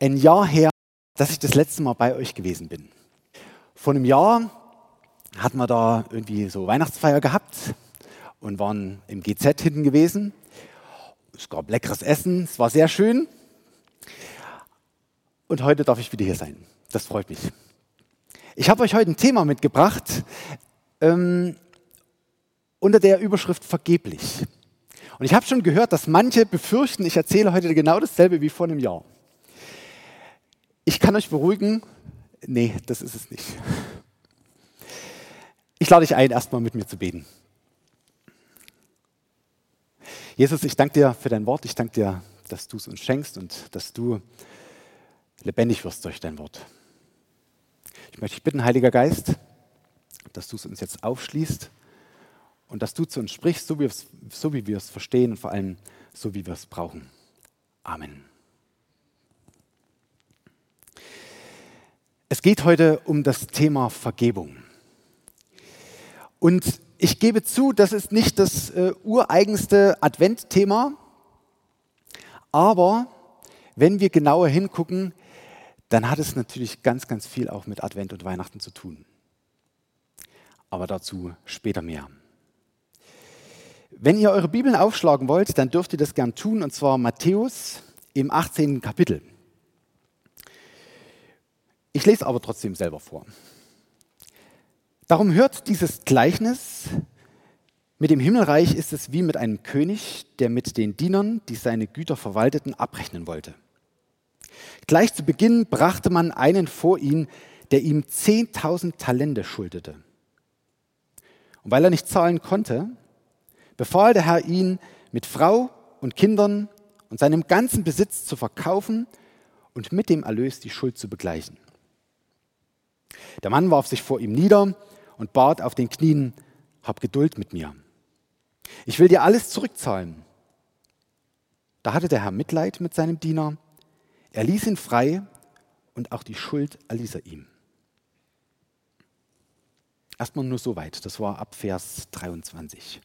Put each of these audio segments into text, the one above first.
ein Jahr her, dass ich das letzte Mal bei euch gewesen bin. Vor einem Jahr hatten wir da irgendwie so Weihnachtsfeier gehabt und waren im GZ hinten gewesen. Es gab leckeres Essen, es war sehr schön. Und heute darf ich wieder hier sein. Das freut mich. Ich habe euch heute ein Thema mitgebracht ähm, unter der Überschrift vergeblich. Und ich habe schon gehört, dass manche befürchten, ich erzähle heute genau dasselbe wie vor einem Jahr. Ich kann euch beruhigen, nee, das ist es nicht. Ich lade dich ein, erstmal mit mir zu beten. Jesus, ich danke dir für dein Wort. Ich danke dir, dass du es uns schenkst und dass du lebendig wirst durch dein Wort. Ich möchte dich bitten, Heiliger Geist, dass du es uns jetzt aufschließt und dass du zu uns sprichst, so wie, so wie wir es verstehen und vor allem so, wie wir es brauchen. Amen. Es geht heute um das Thema Vergebung. Und ich gebe zu, das ist nicht das äh, ureigenste Adventthema, aber wenn wir genauer hingucken, dann hat es natürlich ganz, ganz viel auch mit Advent und Weihnachten zu tun. Aber dazu später mehr. Wenn ihr eure Bibeln aufschlagen wollt, dann dürft ihr das gern tun, und zwar Matthäus im 18. Kapitel. Ich lese aber trotzdem selber vor. Darum hört dieses Gleichnis, mit dem Himmelreich ist es wie mit einem König, der mit den Dienern, die seine Güter verwalteten, abrechnen wollte. Gleich zu Beginn brachte man einen vor ihn, der ihm 10.000 Talente schuldete. Und weil er nicht zahlen konnte, befahl der Herr ihn mit Frau und Kindern und seinem ganzen Besitz zu verkaufen und mit dem Erlös die Schuld zu begleichen. Der Mann warf sich vor ihm nieder und bat auf den Knien, hab Geduld mit mir. Ich will dir alles zurückzahlen. Da hatte der Herr Mitleid mit seinem Diener. Er ließ ihn frei und auch die Schuld erließ er ihm. Erstmal nur so weit. Das war ab Vers 23.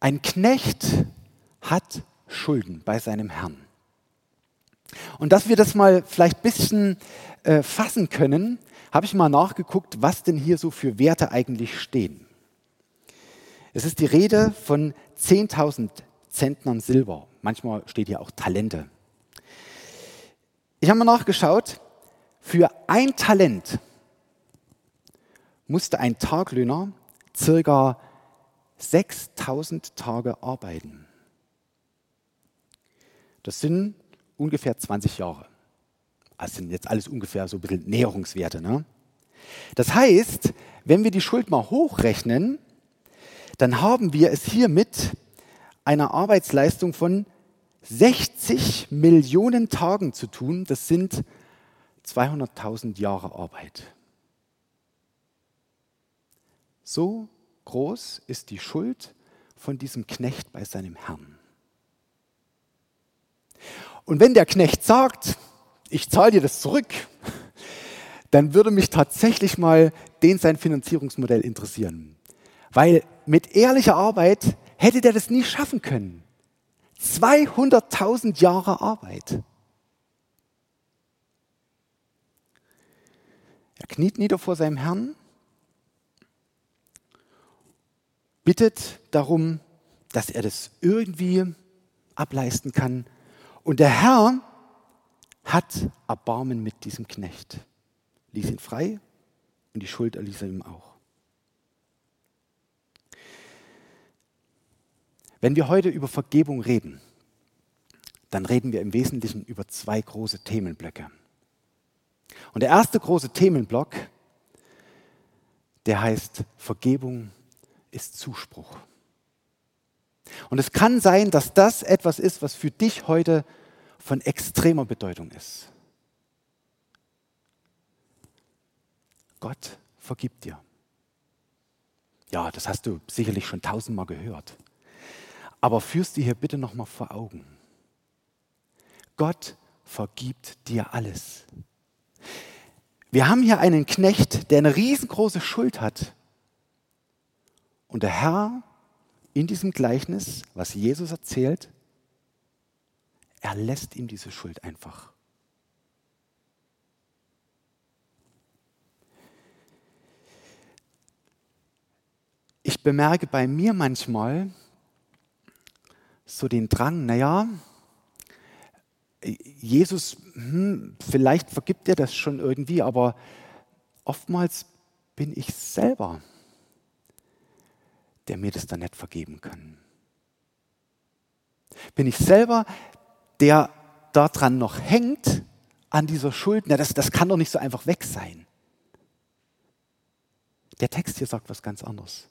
Ein Knecht hat Schulden bei seinem Herrn. Und dass wir das mal vielleicht ein bisschen äh, fassen können, habe ich mal nachgeguckt, was denn hier so für Werte eigentlich stehen. Es ist die Rede von 10.000 Zentnern Silber. Manchmal steht hier auch Talente. Ich habe mal nachgeschaut, für ein Talent musste ein Taglöhner circa 6000 Tage arbeiten. Das sind ungefähr 20 Jahre. Das sind jetzt alles ungefähr so ein bisschen Näherungswerte. Ne? Das heißt, wenn wir die Schuld mal hochrechnen, dann haben wir es hier mit einer Arbeitsleistung von 60 Millionen Tagen zu tun. Das sind 200.000 Jahre Arbeit. So groß ist die Schuld von diesem Knecht bei seinem Herrn. Und wenn der Knecht sagt, ich zahle dir das zurück, dann würde mich tatsächlich mal den sein Finanzierungsmodell interessieren. Weil mit ehrlicher Arbeit hätte der das nie schaffen können. 200.000 Jahre Arbeit. Er kniet nieder vor seinem Herrn bittet darum, dass er das irgendwie ableisten kann. Und der Herr hat Erbarmen mit diesem Knecht, ließ ihn frei und die Schuld erließ er ihm auch. Wenn wir heute über Vergebung reden, dann reden wir im Wesentlichen über zwei große Themenblöcke. Und der erste große Themenblock, der heißt Vergebung ist Zuspruch. Und es kann sein, dass das etwas ist, was für dich heute von extremer Bedeutung ist. Gott vergibt dir. Ja, das hast du sicherlich schon tausendmal gehört. Aber führst dir hier bitte nochmal vor Augen. Gott vergibt dir alles. Wir haben hier einen Knecht, der eine riesengroße Schuld hat. Und der Herr in diesem Gleichnis, was Jesus erzählt, Er lässt ihm diese Schuld einfach. Ich bemerke bei mir manchmal so den Drang, naja, Jesus, hm, vielleicht vergibt er das schon irgendwie, aber oftmals bin ich selber, der mir das dann nicht vergeben kann. Bin ich selber, der daran noch hängt, an dieser Schuld, na, das, das kann doch nicht so einfach weg sein. Der Text hier sagt was ganz anderes.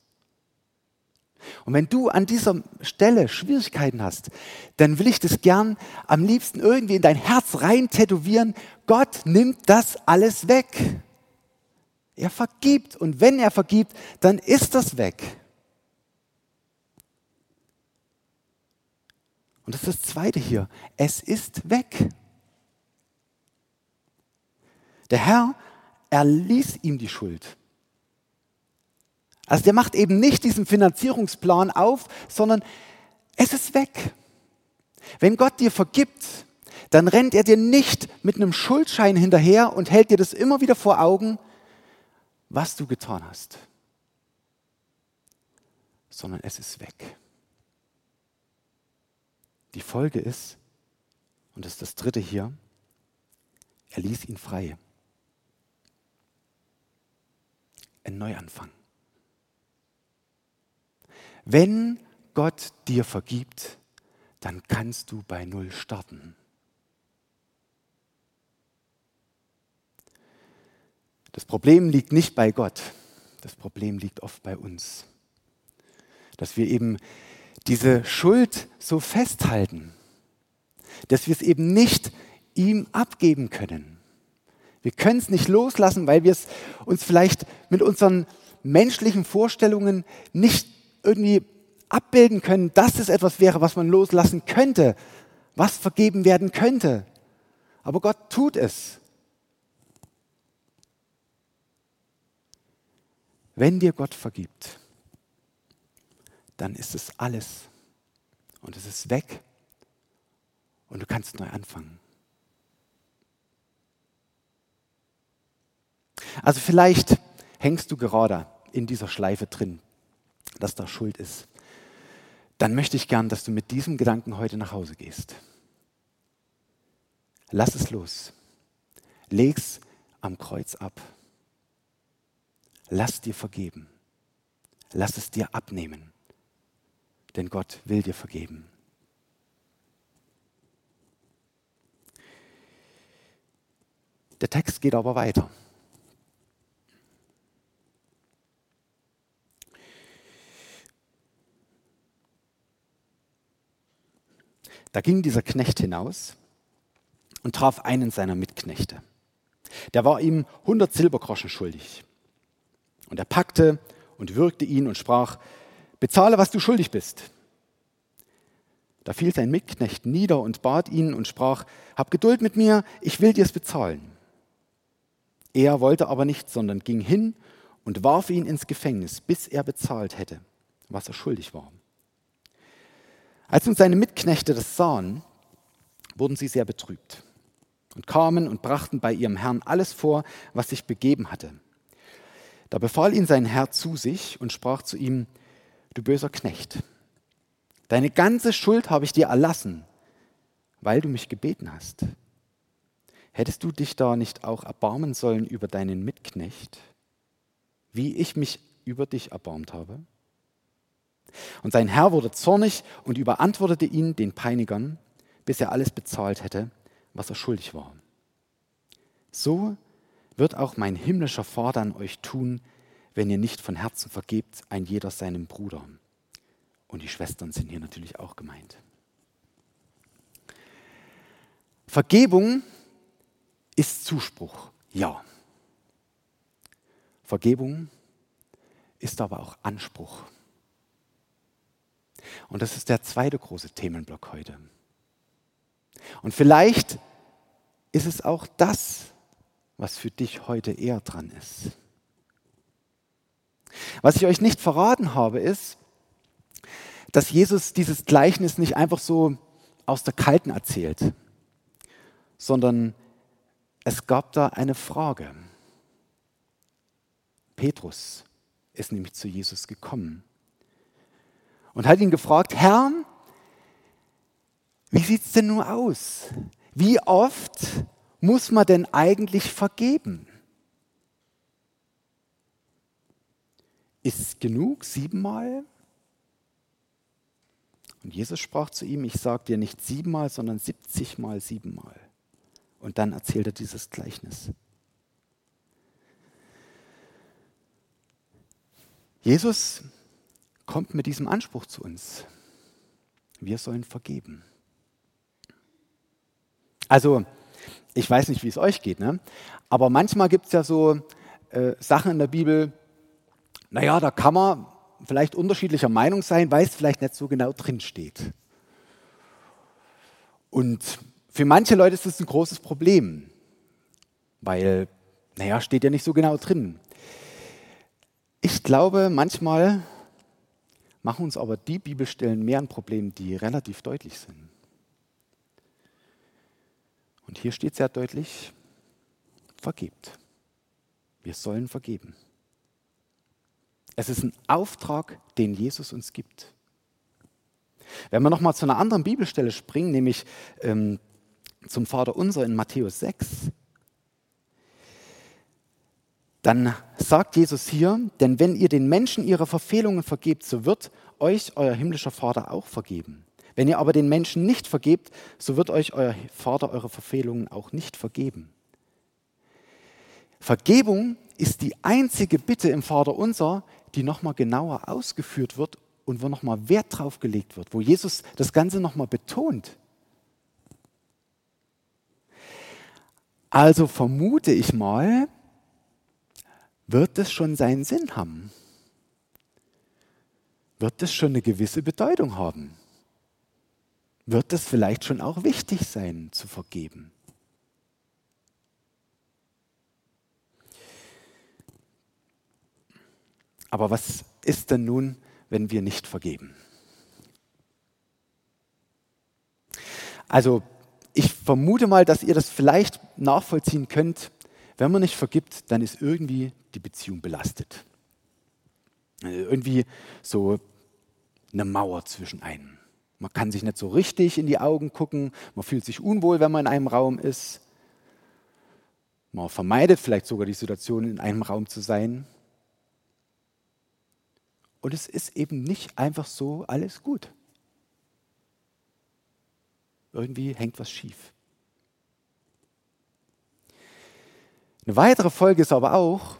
Und wenn du an dieser Stelle Schwierigkeiten hast, dann will ich das gern am liebsten irgendwie in dein Herz rein tätowieren. Gott nimmt das alles weg. Er vergibt und wenn er vergibt, dann ist das weg. Und das ist das Zweite hier. Es ist weg. Der Herr erließ ihm die Schuld. Also der macht eben nicht diesen Finanzierungsplan auf, sondern es ist weg. Wenn Gott dir vergibt, dann rennt er dir nicht mit einem Schuldschein hinterher und hält dir das immer wieder vor Augen, was du getan hast, sondern es ist weg. Die Folge ist, und das ist das dritte hier, er ließ ihn frei. Ein Neuanfang. Wenn Gott dir vergibt, dann kannst du bei Null starten. Das Problem liegt nicht bei Gott, das Problem liegt oft bei uns. Dass wir eben diese Schuld so festhalten, dass wir es eben nicht ihm abgeben können. Wir können es nicht loslassen, weil wir es uns vielleicht mit unseren menschlichen Vorstellungen nicht irgendwie abbilden können, dass es etwas wäre, was man loslassen könnte, was vergeben werden könnte. Aber Gott tut es. Wenn dir Gott vergibt, dann ist es alles und es ist weg und du kannst neu anfangen. Also vielleicht hängst du gerade in dieser Schleife drin dass da Schuld ist, dann möchte ich gern, dass du mit diesem Gedanken heute nach Hause gehst. Lass es los. Leg's am Kreuz ab. Lass dir vergeben. Lass es dir abnehmen. Denn Gott will dir vergeben. Der Text geht aber weiter. Da ging dieser Knecht hinaus und traf einen seiner Mitknechte. Der war ihm 100 Silbergroschen schuldig. Und er packte und würgte ihn und sprach, bezahle, was du schuldig bist. Da fiel sein Mitknecht nieder und bat ihn und sprach, hab Geduld mit mir, ich will dir's bezahlen. Er wollte aber nicht, sondern ging hin und warf ihn ins Gefängnis, bis er bezahlt hätte, was er schuldig war. Als nun seine Mitknechte das sahen, wurden sie sehr betrübt und kamen und brachten bei ihrem Herrn alles vor, was sich begeben hatte. Da befahl ihn sein Herr zu sich und sprach zu ihm, du böser Knecht, deine ganze Schuld habe ich dir erlassen, weil du mich gebeten hast. Hättest du dich da nicht auch erbarmen sollen über deinen Mitknecht, wie ich mich über dich erbarmt habe? Und sein Herr wurde zornig und überantwortete ihn, den Peinigern, bis er alles bezahlt hätte, was er schuldig war. So wird auch mein himmlischer Vater an euch tun, wenn ihr nicht von Herzen vergebt, ein jeder seinem Bruder. Und die Schwestern sind hier natürlich auch gemeint. Vergebung ist Zuspruch, ja. Vergebung ist aber auch Anspruch. Und das ist der zweite große Themenblock heute. Und vielleicht ist es auch das, was für dich heute eher dran ist. Was ich euch nicht verraten habe, ist, dass Jesus dieses Gleichnis nicht einfach so aus der Kalten erzählt, sondern es gab da eine Frage. Petrus ist nämlich zu Jesus gekommen und hat ihn gefragt, Herr, wie sieht es denn nun aus? Wie oft muss man denn eigentlich vergeben? Ist genug, siebenmal? Und Jesus sprach zu ihm, ich sage dir nicht siebenmal, sondern siebzigmal siebenmal. Und dann erzählt er dieses Gleichnis. Jesus kommt mit diesem Anspruch zu uns. Wir sollen vergeben. Also, ich weiß nicht, wie es euch geht, ne? aber manchmal gibt es ja so äh, Sachen in der Bibel, naja, da kann man vielleicht unterschiedlicher Meinung sein, weil es vielleicht nicht so genau drin steht. Und für manche Leute ist das ein großes Problem, weil, naja, steht ja nicht so genau drin. Ich glaube, manchmal machen uns aber die Bibelstellen mehr ein Problem, die relativ deutlich sind. Und hier steht sehr deutlich, vergebt. Wir sollen vergeben. Es ist ein Auftrag, den Jesus uns gibt. Wenn wir nochmal zu einer anderen Bibelstelle springen, nämlich ähm, zum Vater unser in Matthäus 6, dann sagt Jesus hier, denn wenn ihr den Menschen ihre Verfehlungen vergebt, so wird euch euer himmlischer Vater auch vergeben. Wenn ihr aber den Menschen nicht vergebt, so wird euch euer Vater eure Verfehlungen auch nicht vergeben. Vergebung ist die einzige Bitte im Vater unser, die nochmal genauer ausgeführt wird und wo nochmal Wert drauf gelegt wird, wo Jesus das Ganze nochmal betont. Also vermute ich mal, wird es schon seinen Sinn haben? Wird es schon eine gewisse Bedeutung haben? Wird es vielleicht schon auch wichtig sein, zu vergeben? Aber was ist denn nun, wenn wir nicht vergeben? Also ich vermute mal, dass ihr das vielleicht nachvollziehen könnt. Wenn man nicht vergibt, dann ist irgendwie die Beziehung belastet. Irgendwie so eine Mauer zwischen einem. Man kann sich nicht so richtig in die Augen gucken, man fühlt sich unwohl, wenn man in einem Raum ist. Man vermeidet vielleicht sogar die Situation, in einem Raum zu sein. Und es ist eben nicht einfach so alles gut. Irgendwie hängt was schief. Eine weitere Folge ist aber auch,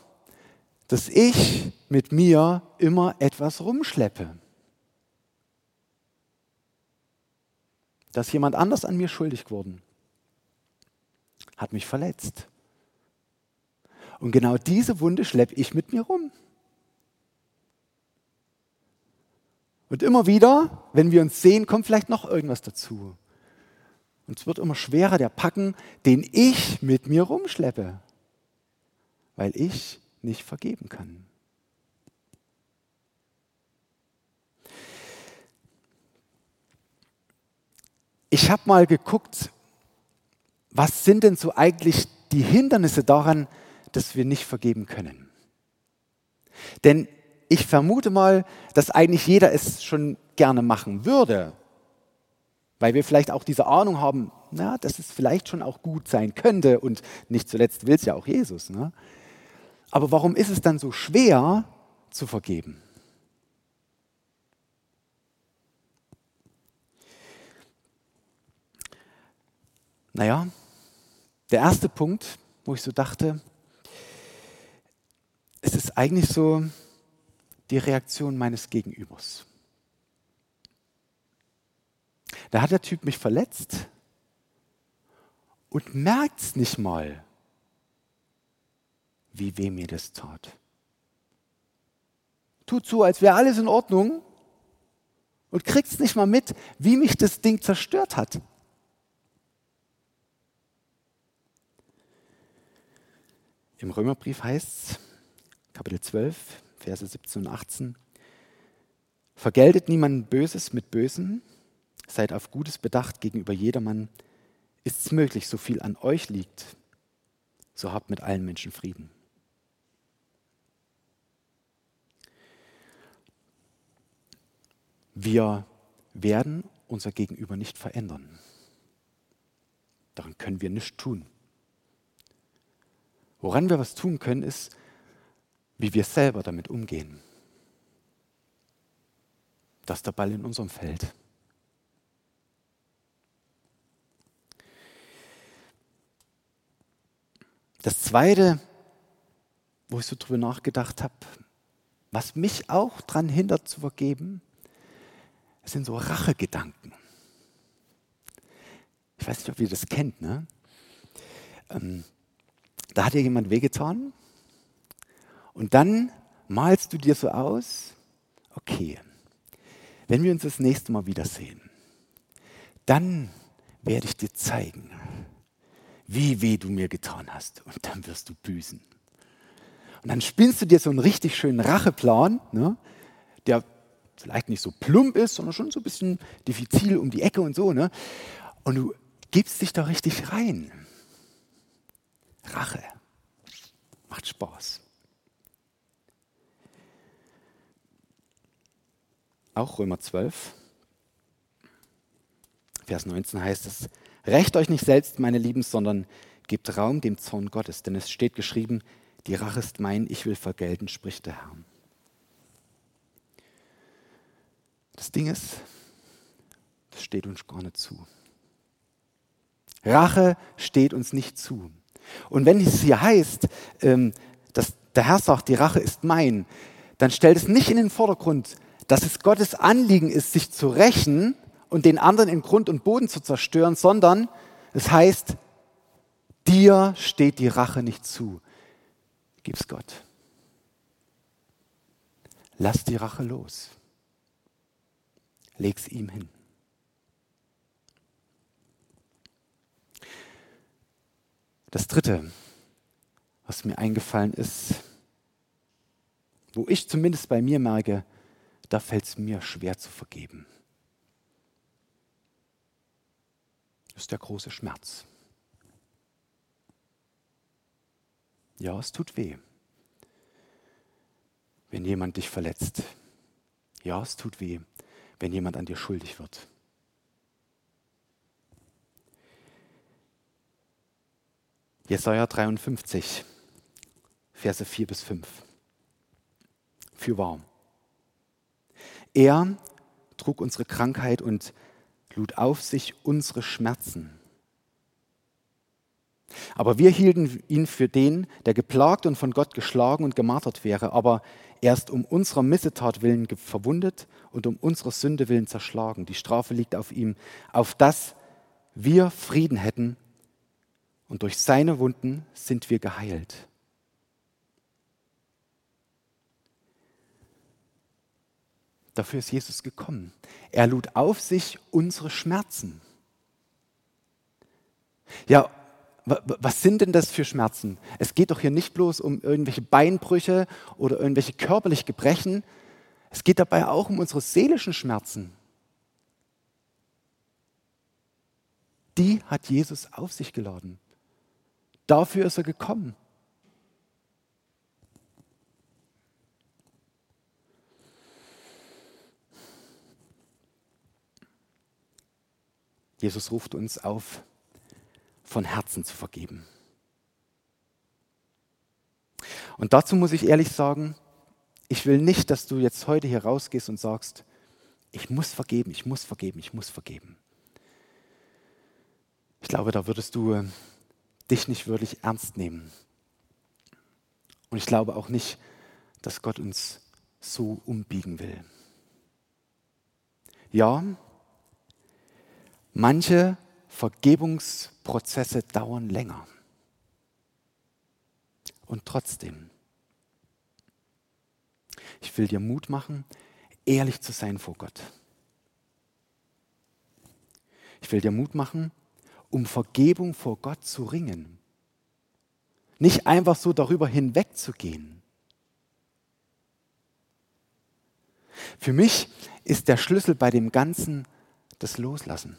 dass ich mit mir immer etwas rumschleppe. Dass jemand anders an mir schuldig geworden, hat mich verletzt. Und genau diese Wunde schleppe ich mit mir rum. Und immer wieder, wenn wir uns sehen, kommt vielleicht noch irgendwas dazu. Und es wird immer schwerer, der Packen, den ich mit mir rumschleppe, weil ich nicht vergeben kann. Ich habe mal geguckt, was sind denn so eigentlich die Hindernisse daran, dass wir nicht vergeben können. Denn ich vermute mal, dass eigentlich jeder es schon gerne machen würde, weil wir vielleicht auch diese Ahnung haben, na, dass es vielleicht schon auch gut sein könnte und nicht zuletzt will es ja auch Jesus. Ne? Aber warum ist es dann so schwer zu vergeben? Naja, der erste Punkt, wo ich so dachte, es ist eigentlich so die Reaktion meines Gegenübers. Da hat der Typ mich verletzt und merkt es nicht mal wie weh mir das tat. Tut so, als wäre alles in Ordnung und kriegt nicht mal mit, wie mich das Ding zerstört hat. Im Römerbrief heißt es, Kapitel 12, Verse 17 und 18, vergeltet niemand Böses mit Bösem, seid auf Gutes bedacht gegenüber jedermann. Ist es möglich, so viel an euch liegt, so habt mit allen Menschen Frieden. Wir werden unser Gegenüber nicht verändern. Daran können wir nichts tun. Woran wir was tun können, ist, wie wir selber damit umgehen. Das ist der Ball in unserem Feld. Das Zweite, wo ich so drüber nachgedacht habe, was mich auch daran hindert zu vergeben, sind so Rachegedanken. Ich weiß nicht, ob ihr das kennt. Ne? Ähm, da hat dir jemand wehgetan und dann malst du dir so aus, okay, wenn wir uns das nächste Mal wiedersehen, dann werde ich dir zeigen, wie weh du mir getan hast und dann wirst du büßen. Und dann spinnst du dir so einen richtig schönen Racheplan, ne, der vielleicht nicht so plump ist, sondern schon so ein bisschen diffizil um die Ecke und so. Ne? Und du gibst dich da richtig rein. Rache. Macht Spaß. Auch Römer 12, Vers 19 heißt es, Recht euch nicht selbst, meine Lieben, sondern gebt Raum dem Zorn Gottes, denn es steht geschrieben, die Rache ist mein, ich will vergelten, spricht der Herr. Das Ding ist, das steht uns gar nicht zu. Rache steht uns nicht zu. Und wenn es hier heißt, ähm, dass der Herr sagt, die Rache ist mein, dann stellt es nicht in den Vordergrund, dass es Gottes Anliegen ist, sich zu rächen und den anderen in Grund und Boden zu zerstören, sondern es heißt, dir steht die Rache nicht zu. Gib's Gott. Lass die Rache los. Leg's ihm hin. Das Dritte, was mir eingefallen ist, wo ich zumindest bei mir merke, da fällt es mir schwer zu vergeben. Das ist der große Schmerz. Ja, es tut weh, wenn jemand dich verletzt. Ja, es tut weh, wenn jemand an dir schuldig wird. Jesaja 53, Verse 4 bis 5. Für wahr. Er trug unsere Krankheit und lud auf sich unsere Schmerzen. Aber wir hielten ihn für den, der geplagt und von Gott geschlagen und gemartert wäre, aber erst um unserer Missetat willen verwundet und um unserer Sünde willen zerschlagen. Die Strafe liegt auf ihm, auf dass wir Frieden hätten und durch seine Wunden sind wir geheilt. Dafür ist Jesus gekommen. Er lud auf sich unsere Schmerzen. Ja, was sind denn das für Schmerzen? Es geht doch hier nicht bloß um irgendwelche Beinbrüche oder irgendwelche körperliche Gebrechen. Es geht dabei auch um unsere seelischen Schmerzen. Die hat Jesus auf sich geladen. Dafür ist er gekommen. Jesus ruft uns auf, von Herzen zu vergeben. Und dazu muss ich ehrlich sagen, ich will nicht, dass du jetzt heute hier rausgehst und sagst, ich muss vergeben, ich muss vergeben, ich muss vergeben. Ich glaube, da würdest du dich nicht wirklich ernst nehmen. Und ich glaube auch nicht, dass Gott uns so umbiegen will. Ja, manche Vergebungsprozesse dauern länger. Und trotzdem, ich will dir Mut machen, ehrlich zu sein vor Gott. Ich will dir Mut machen, um Vergebung vor Gott zu ringen. Nicht einfach so darüber hinwegzugehen. Für mich ist der Schlüssel bei dem Ganzen das Loslassen.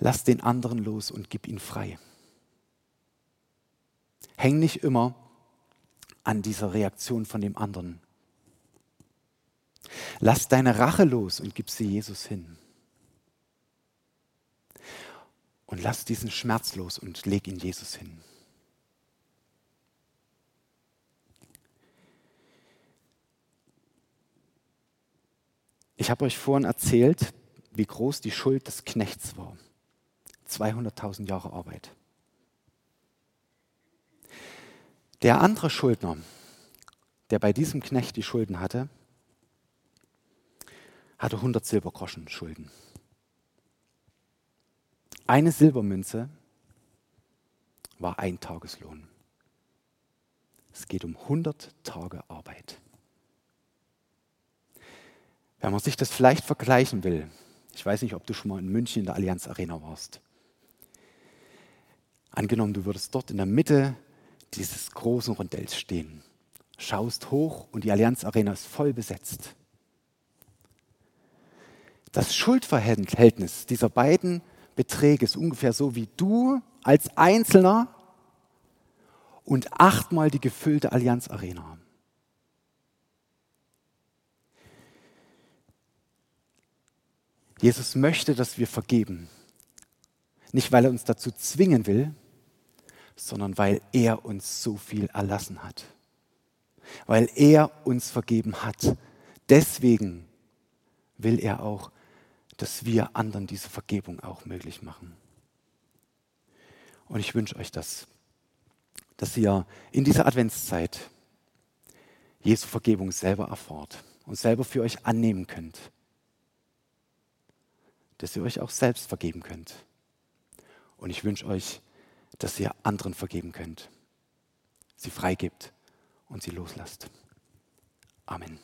Lass den anderen los und gib ihn frei. Häng nicht immer an dieser Reaktion von dem anderen. Lass deine Rache los und gib sie Jesus hin. Und lass diesen Schmerz los und leg ihn Jesus hin. Ich habe euch vorhin erzählt, wie groß die Schuld des Knechts war. 200.000 Jahre Arbeit. Der andere Schuldner, der bei diesem Knecht die Schulden hatte, hatte 100 Silbergroschen Schulden. Eine Silbermünze war ein Tageslohn. Es geht um 100 Tage Arbeit. Wenn man sich das vielleicht vergleichen will, ich weiß nicht, ob du schon mal in München in der Allianz Arena warst. Angenommen, du würdest dort in der Mitte dieses großen Rondells stehen, schaust hoch und die Allianz Arena ist voll besetzt. Das Schuldverhältnis dieser beiden Beträge ist ungefähr so wie du als Einzelner und achtmal die gefüllte Allianz Arena. Jesus möchte, dass wir vergeben. Nicht, weil er uns dazu zwingen will, sondern weil er uns so viel erlassen hat. Weil er uns vergeben hat. Deswegen will er auch, dass wir anderen diese Vergebung auch möglich machen. Und ich wünsche euch das, dass ihr in dieser Adventszeit Jesu Vergebung selber erfahrt und selber für euch annehmen könnt dass ihr euch auch selbst vergeben könnt. Und ich wünsche euch, dass ihr anderen vergeben könnt, sie freigibt und sie loslasst. Amen.